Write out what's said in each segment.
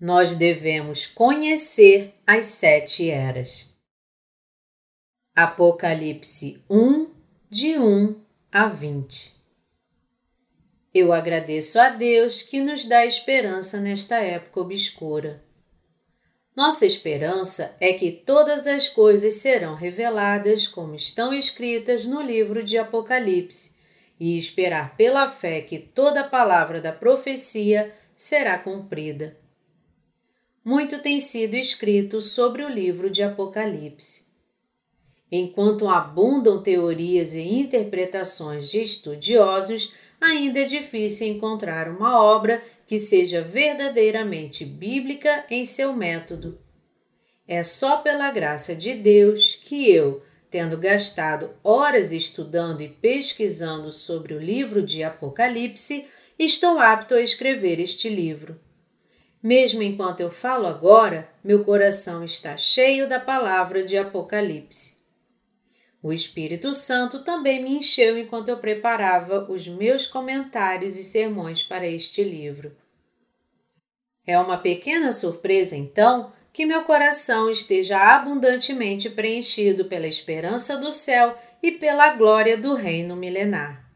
nós devemos conhecer as sete eras. Apocalipse 1, de 1 a 20 Eu agradeço a Deus que nos dá esperança nesta época obscura. Nossa esperança é que todas as coisas serão reveladas como estão escritas no livro de Apocalipse e esperar pela fé que toda palavra da profecia será cumprida muito tem sido escrito sobre o livro de Apocalipse. Enquanto abundam teorias e interpretações de estudiosos, ainda é difícil encontrar uma obra que seja verdadeiramente bíblica em seu método. É só pela graça de Deus que eu, tendo gastado horas estudando e pesquisando sobre o livro de Apocalipse, estou apto a escrever este livro. Mesmo enquanto eu falo agora, meu coração está cheio da palavra de Apocalipse. O Espírito Santo também me encheu enquanto eu preparava os meus comentários e sermões para este livro. É uma pequena surpresa, então, que meu coração esteja abundantemente preenchido pela esperança do céu e pela glória do reino milenar.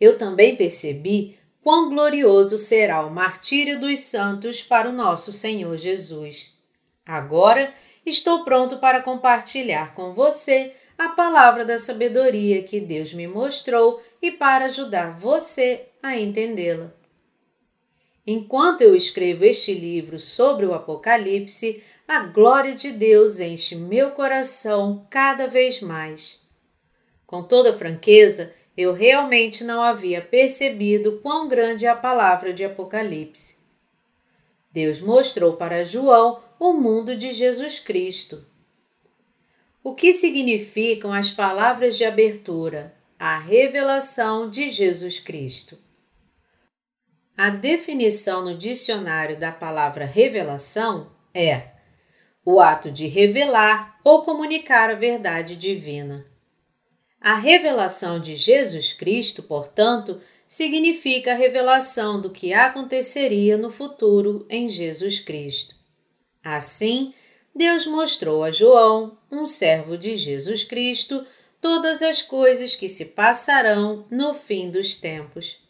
Eu também percebi quão glorioso será o martírio dos santos para o nosso Senhor Jesus. Agora estou pronto para compartilhar com você a palavra da sabedoria que Deus me mostrou e para ajudar você a entendê-la. Enquanto eu escrevo este livro sobre o Apocalipse, a glória de Deus enche meu coração cada vez mais. Com toda franqueza, eu realmente não havia percebido quão grande é a palavra de Apocalipse. Deus mostrou para João o mundo de Jesus Cristo. O que significam as palavras de abertura? A revelação de Jesus Cristo. A definição no dicionário da palavra revelação é o ato de revelar ou comunicar a verdade divina. A revelação de Jesus Cristo, portanto, significa a revelação do que aconteceria no futuro em Jesus Cristo. Assim, Deus mostrou a João, um servo de Jesus Cristo, todas as coisas que se passarão no fim dos tempos.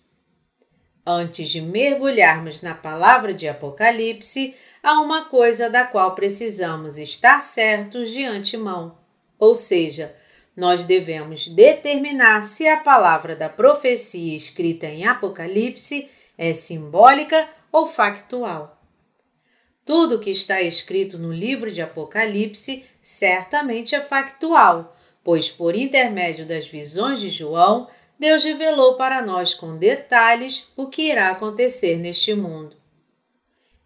Antes de mergulharmos na palavra de Apocalipse, há uma coisa da qual precisamos estar certos de antemão, ou seja, nós devemos determinar se a palavra da profecia escrita em Apocalipse é simbólica ou factual. Tudo que está escrito no livro de Apocalipse certamente é factual, pois, por intermédio das visões de João, Deus revelou para nós com detalhes o que irá acontecer neste mundo.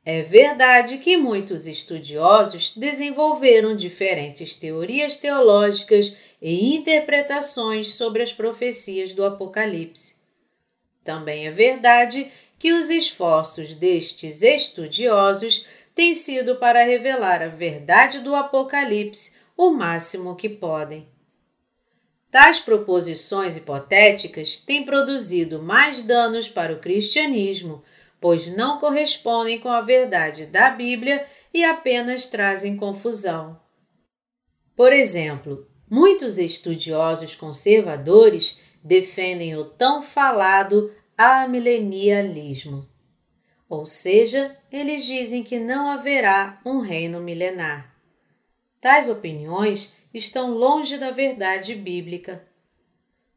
É verdade que muitos estudiosos desenvolveram diferentes teorias teológicas e interpretações sobre as profecias do Apocalipse. Também é verdade que os esforços destes estudiosos têm sido para revelar a verdade do Apocalipse o máximo que podem. Tais proposições hipotéticas têm produzido mais danos para o cristianismo pois não correspondem com a verdade da Bíblia e apenas trazem confusão. Por exemplo, muitos estudiosos conservadores defendem o tão falado amilenialismo. Ou seja, eles dizem que não haverá um reino milenar. Tais opiniões estão longe da verdade bíblica.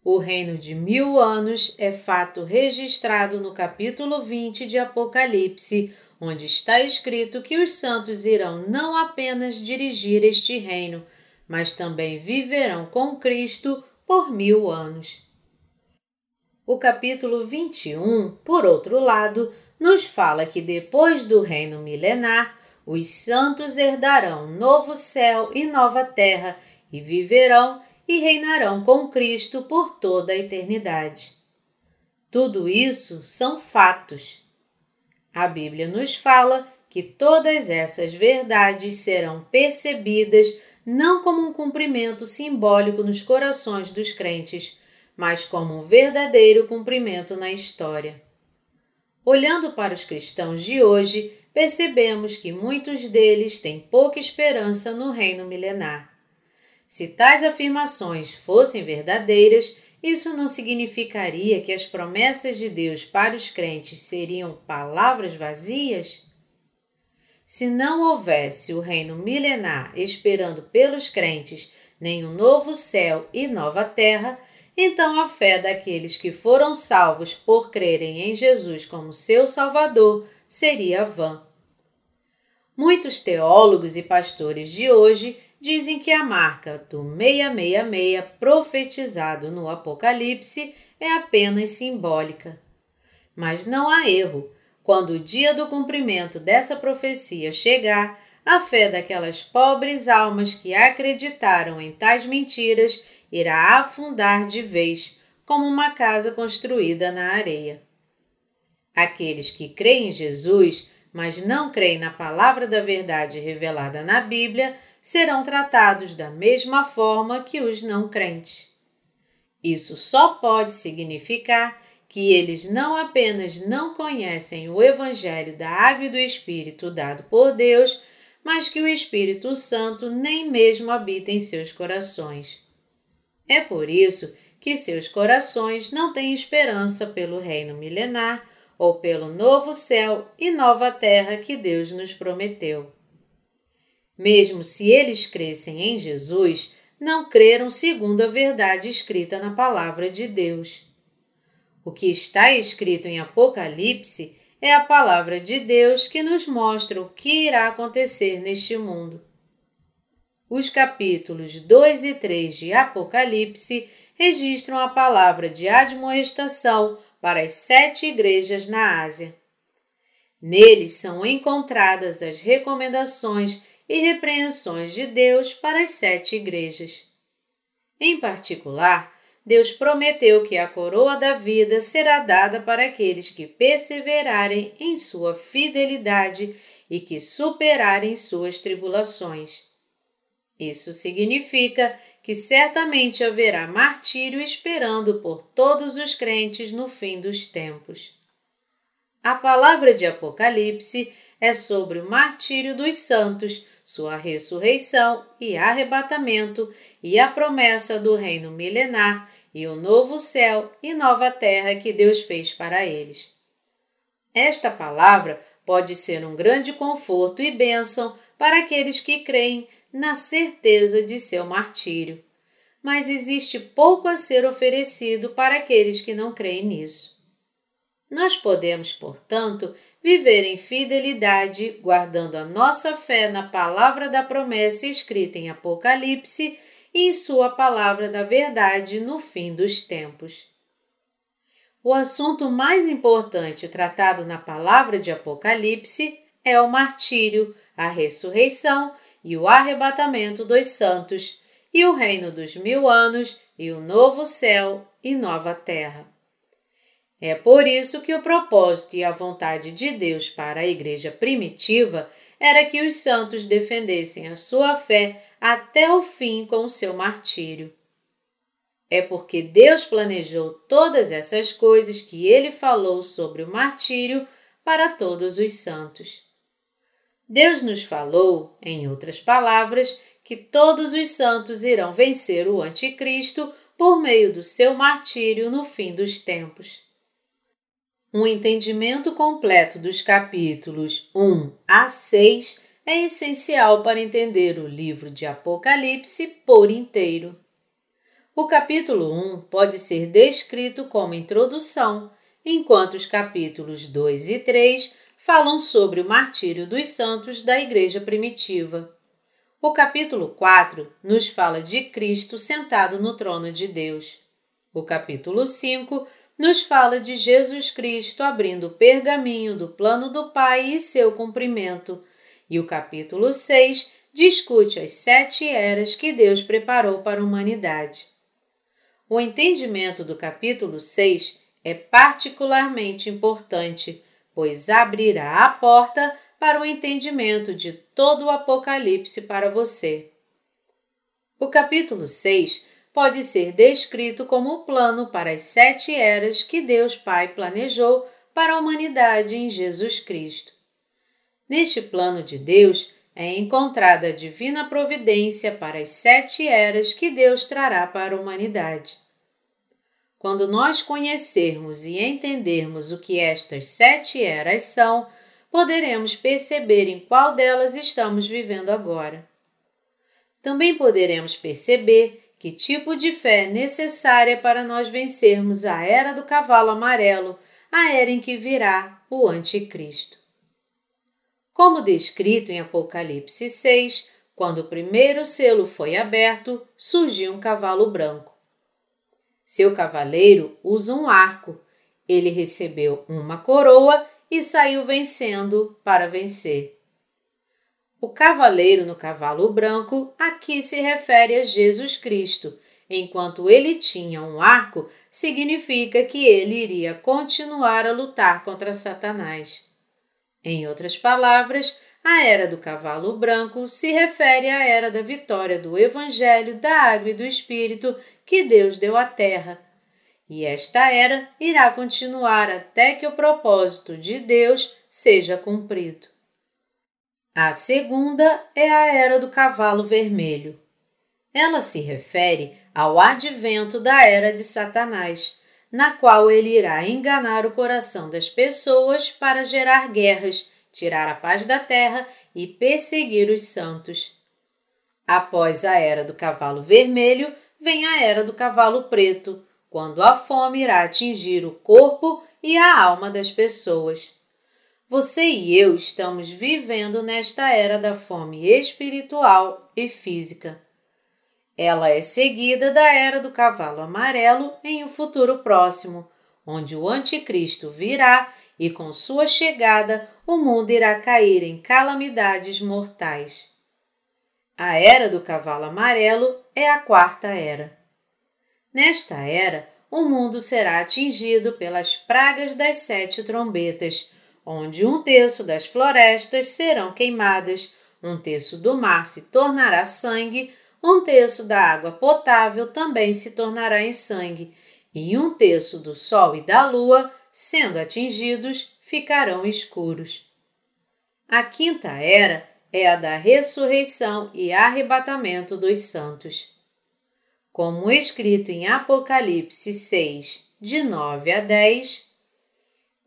O reino de mil anos é fato registrado no capítulo 20 de Apocalipse, onde está escrito que os santos irão não apenas dirigir este reino, mas também viverão com Cristo por mil anos. O capítulo 21, por outro lado, nos fala que depois do reino milenar, os santos herdarão novo céu e nova terra e viverão e reinarão com Cristo por toda a eternidade. Tudo isso são fatos. A Bíblia nos fala que todas essas verdades serão percebidas não como um cumprimento simbólico nos corações dos crentes, mas como um verdadeiro cumprimento na história. Olhando para os cristãos de hoje, percebemos que muitos deles têm pouca esperança no reino milenar. Se tais afirmações fossem verdadeiras, isso não significaria que as promessas de Deus para os crentes seriam palavras vazias? Se não houvesse o reino milenar esperando pelos crentes nem um novo céu e nova terra, então a fé daqueles que foram salvos por crerem em Jesus como seu Salvador seria vã. Muitos teólogos e pastores de hoje dizem que a marca do 666 profetizado no Apocalipse é apenas simbólica. Mas não há erro. Quando o dia do cumprimento dessa profecia chegar, a fé daquelas pobres almas que acreditaram em tais mentiras irá afundar de vez, como uma casa construída na areia. Aqueles que creem em Jesus, mas não creem na palavra da verdade revelada na Bíblia, serão tratados da mesma forma que os não crentes. Isso só pode significar que eles não apenas não conhecem o Evangelho da Água e do Espírito dado por Deus, mas que o Espírito Santo nem mesmo habita em seus corações. É por isso que seus corações não têm esperança pelo reino milenar ou pelo novo céu e nova terra que Deus nos prometeu. Mesmo se eles crescem em Jesus, não creram segundo a verdade escrita na palavra de Deus. O que está escrito em Apocalipse é a palavra de Deus que nos mostra o que irá acontecer neste mundo. Os capítulos 2 e 3 de Apocalipse registram a palavra de admoestação para as sete igrejas na Ásia. Neles são encontradas as recomendações e repreensões de Deus para as sete igrejas. Em particular, Deus prometeu que a coroa da vida será dada para aqueles que perseverarem em sua fidelidade e que superarem suas tribulações. Isso significa que certamente haverá martírio esperando por todos os crentes no fim dos tempos. A palavra de Apocalipse é sobre o martírio dos santos, sua ressurreição e arrebatamento e a promessa do reino milenar e o novo céu e nova terra que Deus fez para eles. Esta palavra pode ser um grande conforto e bênção para aqueles que creem na certeza de seu martírio, mas existe pouco a ser oferecido para aqueles que não creem nisso. Nós podemos, portanto, viver em fidelidade, guardando a nossa fé na palavra da promessa escrita em Apocalipse e em Sua palavra da verdade no fim dos tempos. O assunto mais importante tratado na palavra de Apocalipse é o martírio, a ressurreição e o arrebatamento dos santos, e o reino dos mil anos, e o novo céu e nova terra. É por isso que o propósito e a vontade de Deus para a Igreja primitiva era que os santos defendessem a sua fé até o fim com o seu martírio. É porque Deus planejou todas essas coisas que ele falou sobre o martírio para todos os santos. Deus nos falou, em outras palavras, que todos os santos irão vencer o Anticristo por meio do seu martírio no fim dos tempos. Um entendimento completo dos capítulos 1 a 6 é essencial para entender o livro de Apocalipse por inteiro. O capítulo 1 pode ser descrito como introdução, enquanto os capítulos 2 e 3 falam sobre o martírio dos santos da Igreja primitiva. O capítulo 4 nos fala de Cristo sentado no trono de Deus. O capítulo 5 nos fala de Jesus Cristo abrindo o pergaminho do plano do Pai e seu cumprimento, e o capítulo 6 discute as sete eras que Deus preparou para a humanidade. O entendimento do capítulo 6 é particularmente importante, pois abrirá a porta para o entendimento de todo o Apocalipse para você. O capítulo 6 pode ser descrito como o plano para as sete eras que Deus Pai planejou para a humanidade em Jesus Cristo. Neste plano de Deus é encontrada a divina providência para as sete eras que Deus trará para a humanidade. Quando nós conhecermos e entendermos o que estas sete eras são, poderemos perceber em qual delas estamos vivendo agora. Também poderemos perceber que tipo de fé necessária para nós vencermos a era do cavalo amarelo, a era em que virá o Anticristo. Como descrito em Apocalipse 6, quando o primeiro selo foi aberto, surgiu um cavalo branco. Seu cavaleiro usa um arco. Ele recebeu uma coroa e saiu vencendo para vencer. O cavaleiro no cavalo branco aqui se refere a Jesus Cristo. Enquanto ele tinha um arco, significa que ele iria continuar a lutar contra Satanás. Em outras palavras, a era do cavalo branco se refere à era da vitória do Evangelho, da água e do Espírito que Deus deu à terra. E esta era irá continuar até que o propósito de Deus seja cumprido. A segunda é a Era do Cavalo Vermelho. Ela se refere ao advento da Era de Satanás, na qual ele irá enganar o coração das pessoas para gerar guerras, tirar a paz da terra e perseguir os santos. Após a Era do Cavalo Vermelho, vem a Era do Cavalo Preto, quando a fome irá atingir o corpo e a alma das pessoas. Você e eu estamos vivendo nesta era da fome espiritual e física. Ela é seguida da era do cavalo amarelo em um futuro próximo, onde o Anticristo virá e com sua chegada o mundo irá cair em calamidades mortais. A era do cavalo amarelo é a quarta era. Nesta era, o mundo será atingido pelas pragas das sete trombetas onde um terço das florestas serão queimadas, um terço do mar se tornará sangue, um terço da água potável também se tornará em sangue, e um terço do sol e da lua, sendo atingidos, ficarão escuros. A quinta era é a da ressurreição e arrebatamento dos santos. Como escrito em Apocalipse 6, de 9 a 10,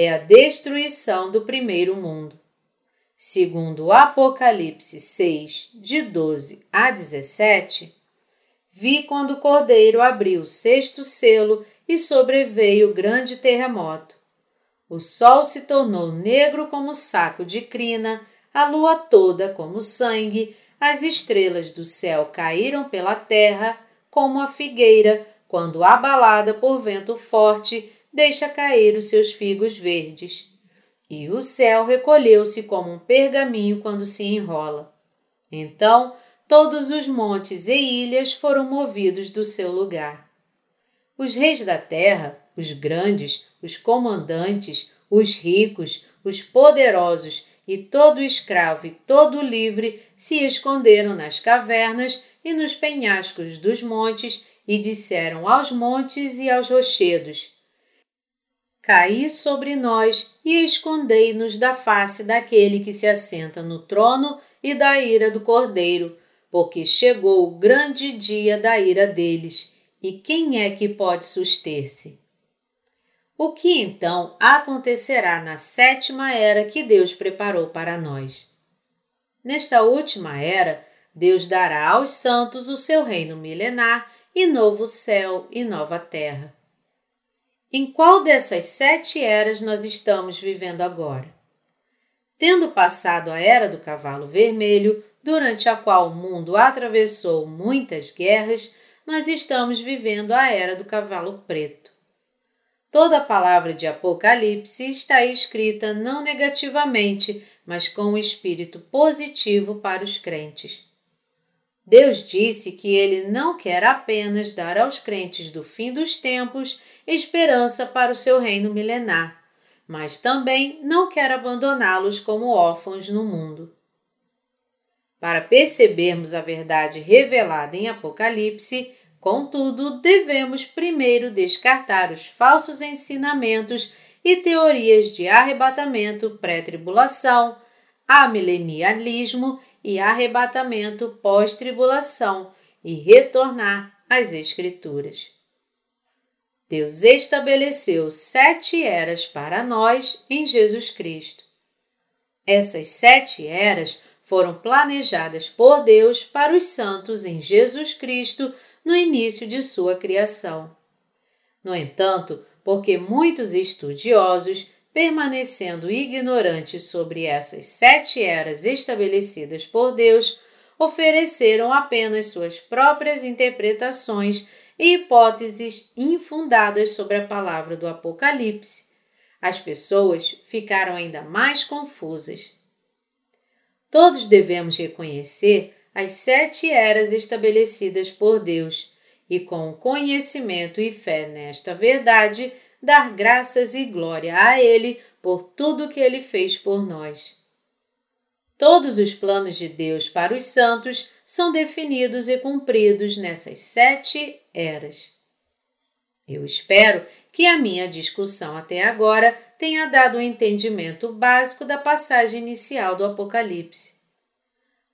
é a destruição do primeiro mundo. Segundo o Apocalipse 6, de 12 a 17, vi quando o cordeiro abriu o sexto selo e sobreveio grande terremoto. O sol se tornou negro como saco de crina, a lua toda como sangue, as estrelas do céu caíram pela terra como a figueira, quando abalada por vento forte, deixa cair os seus figos verdes. E o céu recolheu-se como um pergaminho quando se enrola. Então todos os montes e ilhas foram movidos do seu lugar. Os reis da terra, os grandes, os comandantes, os ricos, os poderosos e todo escravo e todo livre se esconderam nas cavernas e nos penhascos dos montes e disseram aos montes e aos rochedos: caí sobre nós e escondei-nos da face daquele que se assenta no trono e da ira do Cordeiro, porque chegou o grande dia da ira deles, e quem é que pode suster-se? O que então acontecerá na sétima era que Deus preparou para nós? Nesta última era, Deus dará aos santos o seu reino milenar e novo céu e nova terra. Em qual dessas sete eras nós estamos vivendo agora? Tendo passado a era do cavalo vermelho, durante a qual o mundo atravessou muitas guerras, nós estamos vivendo a era do cavalo preto. Toda a palavra de Apocalipse está escrita não negativamente, mas com um espírito positivo para os crentes. Deus disse que Ele não quer apenas dar aos crentes do fim dos tempos esperança para o seu reino milenar, mas também não quer abandoná-los como órfãos no mundo. Para percebermos a verdade revelada em Apocalipse, contudo, devemos primeiro descartar os falsos ensinamentos e teorias de arrebatamento pré-tribulação, amilenialismo e arrebatamento pós-tribulação e retornar às Escrituras. Deus estabeleceu sete eras para nós em Jesus Cristo. Essas sete eras foram planejadas por Deus para os santos em Jesus Cristo no início de sua criação. No entanto, porque muitos estudiosos permanecendo ignorantes sobre essas sete eras estabelecidas por Deus, ofereceram apenas suas próprias interpretações e hipóteses infundadas sobre a palavra do Apocalipse. As pessoas ficaram ainda mais confusas. Todos devemos reconhecer as sete eras estabelecidas por Deus e, com conhecimento e fé nesta verdade, dar graças e glória a Ele por tudo que Ele fez por nós. Todos os planos de Deus para os santos são definidos e cumpridos nessas sete eras. Eu espero que a minha discussão até agora tenha dado um entendimento básico da passagem inicial do Apocalipse.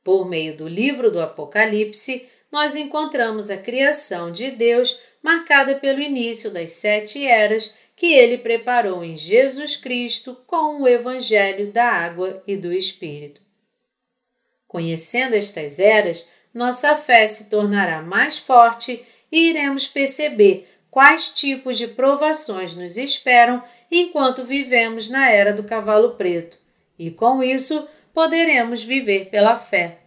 Por meio do livro do Apocalipse, nós encontramos a criação de Deus marcada pelo início das sete eras que ele preparou em Jesus Cristo com o Evangelho da Água e do Espírito. Conhecendo estas eras, nossa fé se tornará mais forte e iremos perceber quais tipos de provações nos esperam enquanto vivemos na era do cavalo preto, e com isso poderemos viver pela fé.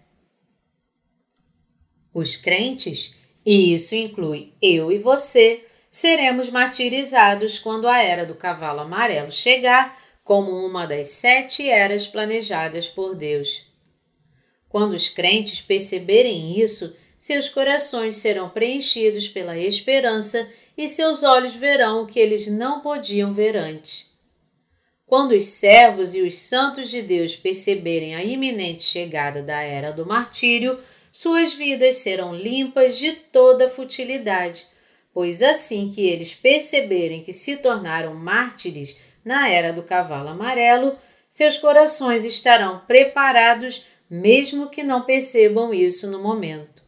Os crentes e isso inclui eu e você, seremos martirizados quando a era do cavalo amarelo chegar, como uma das sete eras planejadas por Deus. Quando os crentes perceberem isso, seus corações serão preenchidos pela esperança e seus olhos verão o que eles não podiam ver antes. Quando os servos e os santos de Deus perceberem a iminente chegada da era do martírio, suas vidas serão limpas de toda futilidade, pois assim que eles perceberem que se tornaram mártires na era do cavalo amarelo, seus corações estarão preparados, mesmo que não percebam isso no momento.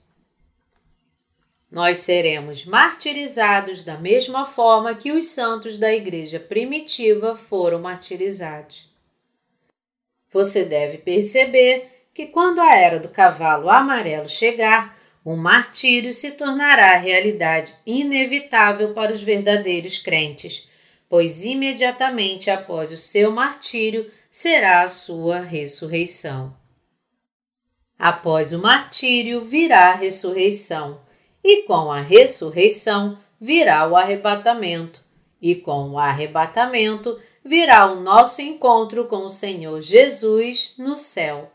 Nós seremos martirizados da mesma forma que os santos da igreja primitiva foram martirizados. Você deve perceber que quando a era do cavalo amarelo chegar, o martírio se tornará realidade inevitável para os verdadeiros crentes, pois imediatamente após o seu martírio será a sua ressurreição. Após o martírio virá a ressurreição, e com a ressurreição virá o arrebatamento, e com o arrebatamento virá o nosso encontro com o Senhor Jesus no céu.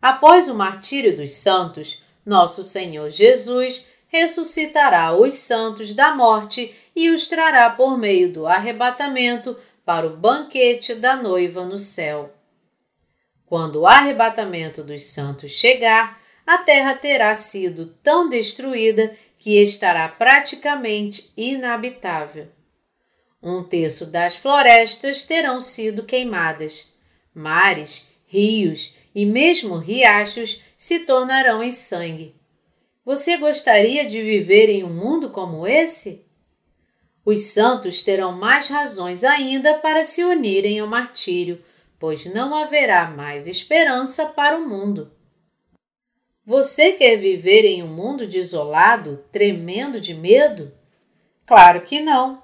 Após o martírio dos santos, nosso Senhor Jesus ressuscitará os santos da morte e os trará por meio do arrebatamento para o banquete da noiva no céu. Quando o arrebatamento dos santos chegar, a terra terá sido tão destruída que estará praticamente inabitável. Um terço das florestas terão sido queimadas, mares, rios e mesmo riachos se tornarão em sangue. Você gostaria de viver em um mundo como esse? Os santos terão mais razões ainda para se unirem ao martírio, pois não haverá mais esperança para o mundo. Você quer viver em um mundo desolado, tremendo de medo? Claro que não.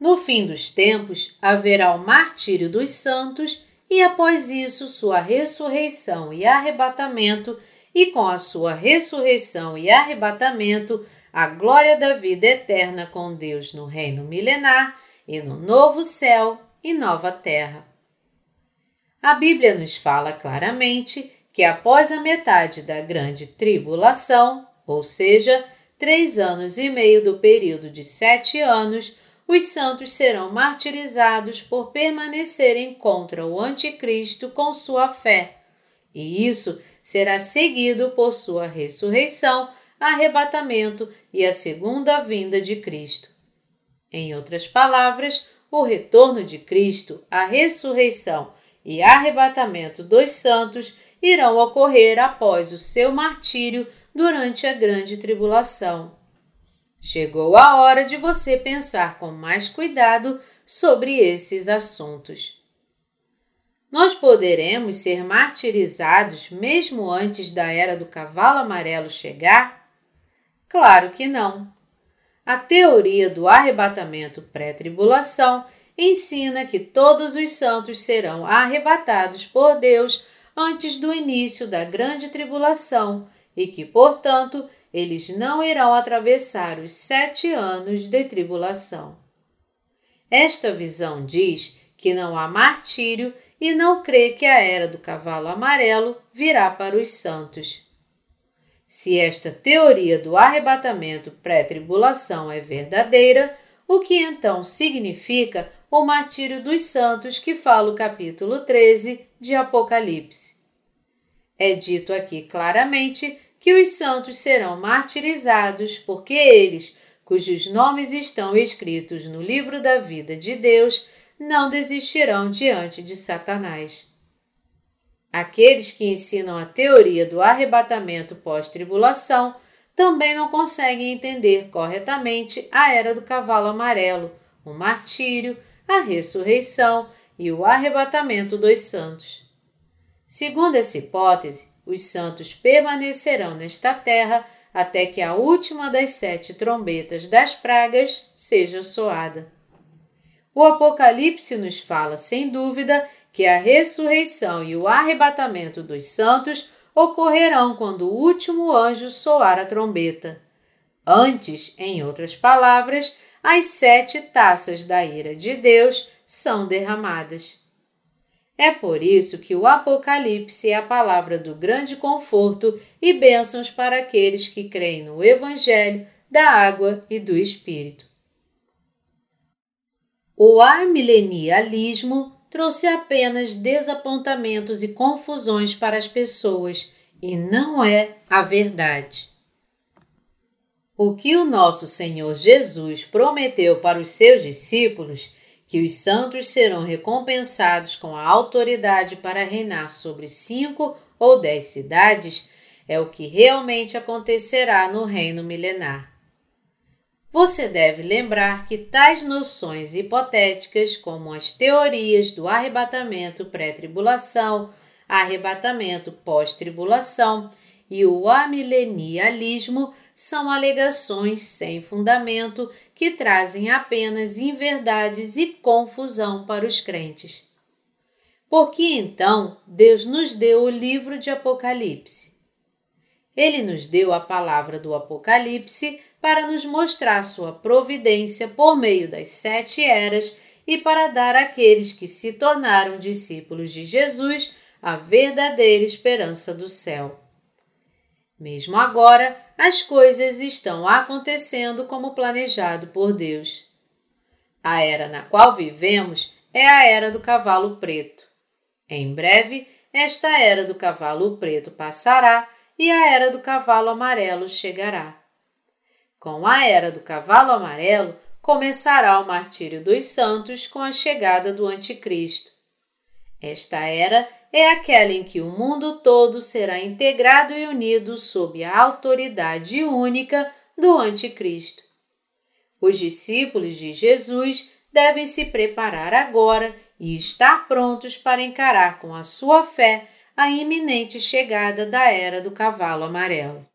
No fim dos tempos haverá o martírio dos santos e após isso sua ressurreição e arrebatamento, e com a sua ressurreição e arrebatamento, a glória da vida eterna com Deus no reino milenar e no novo céu e nova terra. A Bíblia nos fala claramente que após a metade da grande tribulação, ou seja, três anos e meio do período de sete anos, os santos serão martirizados por permanecerem contra o Anticristo com sua fé, e isso será seguido por sua ressurreição, arrebatamento e a segunda vinda de Cristo. Em outras palavras, o retorno de Cristo, a ressurreição e arrebatamento dos santos irão ocorrer após o seu martírio durante a grande tribulação. Chegou a hora de você pensar com mais cuidado sobre esses assuntos. Nós poderemos ser martirizados mesmo antes da era do cavalo amarelo chegar? Claro que não. A teoria do arrebatamento pré-tribulação ensina que todos os santos serão arrebatados por Deus antes do início da grande tribulação e que, portanto, eles não irão atravessar os sete anos de tribulação. Esta visão diz que não há martírio e não crê que a era do cavalo amarelo virá para os santos. Se esta teoria do arrebatamento pré-tribulação é verdadeira, o que então significa o martírio dos santos que fala o capítulo 13 de Apocalipse? É dito aqui claramente que os santos serão martirizados, porque eles, cujos nomes estão escritos no livro da vida de Deus, não desistirão diante de Satanás. Aqueles que ensinam a teoria do arrebatamento pós-tribulação também não conseguem entender corretamente a era do cavalo amarelo, o martírio, a ressurreição e o arrebatamento dos santos. Segundo essa hipótese, os santos permanecerão nesta terra até que a última das sete trombetas das pragas seja soada. O Apocalipse nos fala, sem dúvida, que a ressurreição e o arrebatamento dos santos ocorrerão quando o último anjo soar a trombeta. Antes, em outras palavras, as sete taças da ira de Deus são derramadas. É por isso que o Apocalipse é a palavra do grande conforto e bênçãos para aqueles que creem no Evangelho da água e do Espírito. O amilenialismo trouxe apenas desapontamentos e confusões para as pessoas e não é a verdade. O que o nosso Senhor Jesus prometeu para os seus discípulos que os santos serão recompensados com a autoridade para reinar sobre cinco ou dez cidades, é o que realmente acontecerá no reino milenar. Você deve lembrar que tais noções hipotéticas, como as teorias do arrebatamento pré-tribulação, arrebatamento pós-tribulação e o amilenialismo, são alegações sem fundamento que trazem apenas inverdades e confusão para os crentes. Por que então Deus nos deu o livro de Apocalipse? Ele nos deu a palavra do Apocalipse para nos mostrar sua providência por meio das sete eras e para dar àqueles que se tornaram discípulos de Jesus a verdadeira esperança do céu. Mesmo agora, as coisas estão acontecendo como planejado por Deus. A era na qual vivemos é a era do cavalo preto. Em breve, esta era do cavalo preto passará e a era do cavalo amarelo chegará. Com a era do cavalo amarelo, começará o martírio dos santos com a chegada do Anticristo. Esta era é aquela em que o mundo todo será integrado e unido sob a autoridade única do Anticristo. Os discípulos de Jesus devem se preparar agora e estar prontos para encarar com a sua fé a iminente chegada da era do cavalo amarelo.